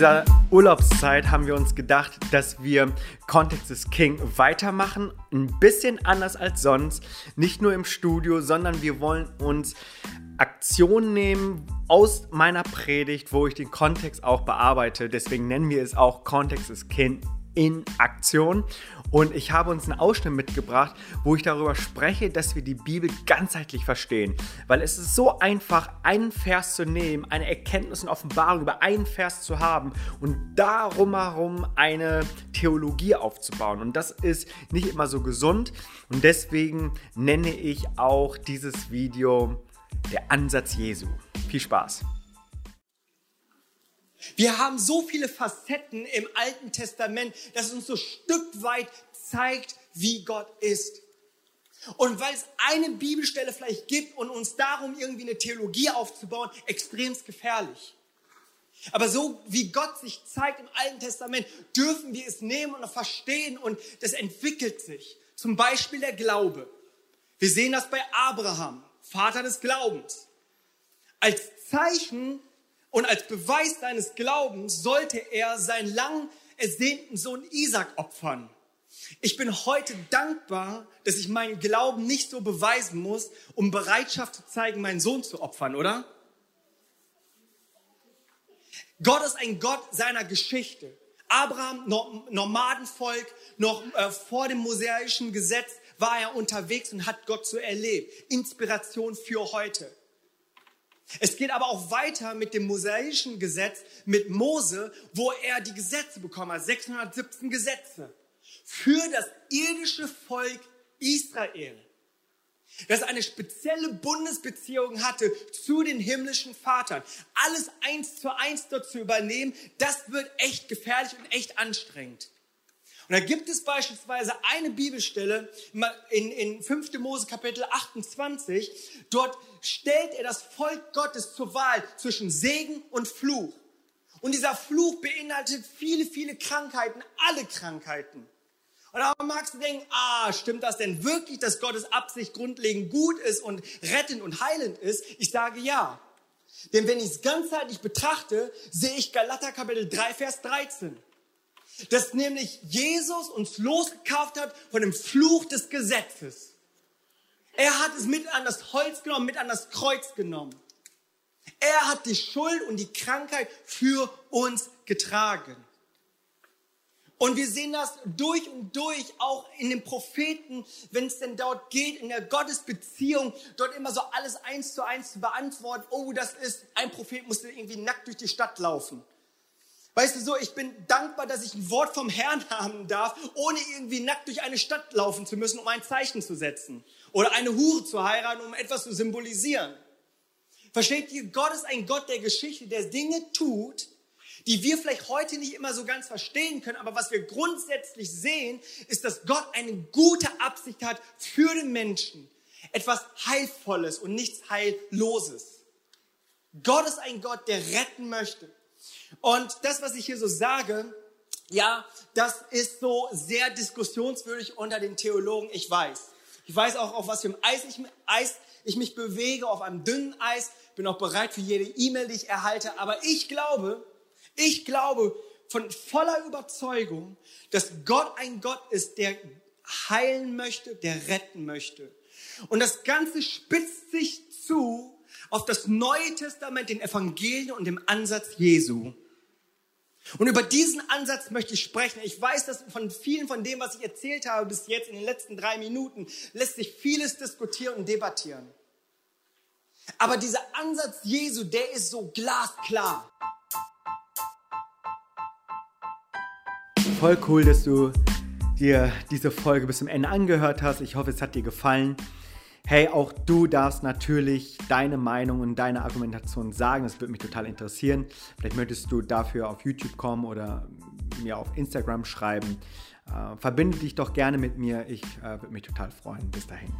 dieser Urlaubszeit haben wir uns gedacht, dass wir Context is King weitermachen. Ein bisschen anders als sonst. Nicht nur im Studio, sondern wir wollen uns Aktionen nehmen aus meiner Predigt, wo ich den Kontext auch bearbeite. Deswegen nennen wir es auch Context is King in Aktion. Und ich habe uns einen Ausschnitt mitgebracht, wo ich darüber spreche, dass wir die Bibel ganzheitlich verstehen. Weil es ist so einfach, einen Vers zu nehmen, eine Erkenntnis und Offenbarung über einen Vers zu haben und darum herum eine Theologie aufzubauen. Und das ist nicht immer so gesund. Und deswegen nenne ich auch dieses Video der Ansatz Jesu. Viel Spaß! Wir haben so viele Facetten im Alten Testament, dass es uns so Stück weit zeigt, wie Gott ist. Und weil es eine Bibelstelle vielleicht gibt und uns darum irgendwie eine Theologie aufzubauen, extremst gefährlich. Aber so wie Gott sich zeigt im Alten Testament, dürfen wir es nehmen und verstehen und das entwickelt sich. Zum Beispiel der Glaube. Wir sehen das bei Abraham, Vater des Glaubens. Als Zeichen und als Beweis seines Glaubens sollte er seinen lang ersehnten Sohn Isaac opfern. Ich bin heute dankbar, dass ich meinen Glauben nicht so beweisen muss, um Bereitschaft zu zeigen, meinen Sohn zu opfern, oder? Gott ist ein Gott seiner Geschichte. Abraham, Nomadenvolk, noch äh, vor dem mosaischen Gesetz war er unterwegs und hat Gott so erlebt. Inspiration für heute. Es geht aber auch weiter mit dem mosaischen Gesetz, mit Mose, wo er die Gesetze bekommen hat, 617 Gesetze für das irdische Volk Israel, das eine spezielle Bundesbeziehung hatte zu den himmlischen Vatern. Alles eins zu eins dort zu übernehmen, das wird echt gefährlich und echt anstrengend. Und da gibt es beispielsweise eine Bibelstelle in, in 5. Mose Kapitel 28. Dort stellt er das Volk Gottes zur Wahl zwischen Segen und Fluch. Und dieser Fluch beinhaltet viele, viele Krankheiten, alle Krankheiten. Und da magst du denken, ah, stimmt das denn wirklich, dass Gottes Absicht grundlegend gut ist und rettend und heilend ist? Ich sage ja. Denn wenn ich es ganzheitlich betrachte, sehe ich Galater Kapitel 3, Vers 13 dass nämlich Jesus uns losgekauft hat von dem Fluch des Gesetzes. Er hat es mit an das Holz genommen, mit an das Kreuz genommen. Er hat die Schuld und die Krankheit für uns getragen. Und wir sehen das durch und durch auch in den Propheten, wenn es denn dort geht, in der Gottesbeziehung, dort immer so alles eins zu eins zu beantworten. Oh, das ist, ein Prophet musste irgendwie nackt durch die Stadt laufen. Weißt du so, ich bin dankbar, dass ich ein Wort vom Herrn haben darf, ohne irgendwie nackt durch eine Stadt laufen zu müssen, um ein Zeichen zu setzen. Oder eine Hure zu heiraten, um etwas zu symbolisieren. Versteht ihr? Gott ist ein Gott der Geschichte, der Dinge tut, die wir vielleicht heute nicht immer so ganz verstehen können, aber was wir grundsätzlich sehen, ist, dass Gott eine gute Absicht hat für den Menschen. Etwas Heilvolles und nichts Heilloses. Gott ist ein Gott, der retten möchte. Und das, was ich hier so sage, ja, das ist so sehr diskussionswürdig unter den Theologen, ich weiß. Ich weiß auch, auf was für einem Eis ich, mich bewege, auf einem dünnen Eis, bin auch bereit für jede E-Mail, die ich erhalte. Aber ich glaube, ich glaube von voller Überzeugung, dass Gott ein Gott ist, der heilen möchte, der retten möchte. Und das Ganze spitzt sich zu auf das Neue Testament, den Evangelien und dem Ansatz Jesu. Und über diesen Ansatz möchte ich sprechen. Ich weiß, dass von vielen von dem, was ich erzählt habe bis jetzt in den letzten drei Minuten, lässt sich vieles diskutieren und debattieren. Aber dieser Ansatz Jesu, der ist so glasklar. Voll cool, dass du dir diese Folge bis zum Ende angehört hast. Ich hoffe, es hat dir gefallen. Hey, auch du darfst natürlich deine Meinung und deine Argumentation sagen. Das würde mich total interessieren. Vielleicht möchtest du dafür auf YouTube kommen oder mir auf Instagram schreiben. Äh, verbinde dich doch gerne mit mir. Ich äh, würde mich total freuen. Bis dahin.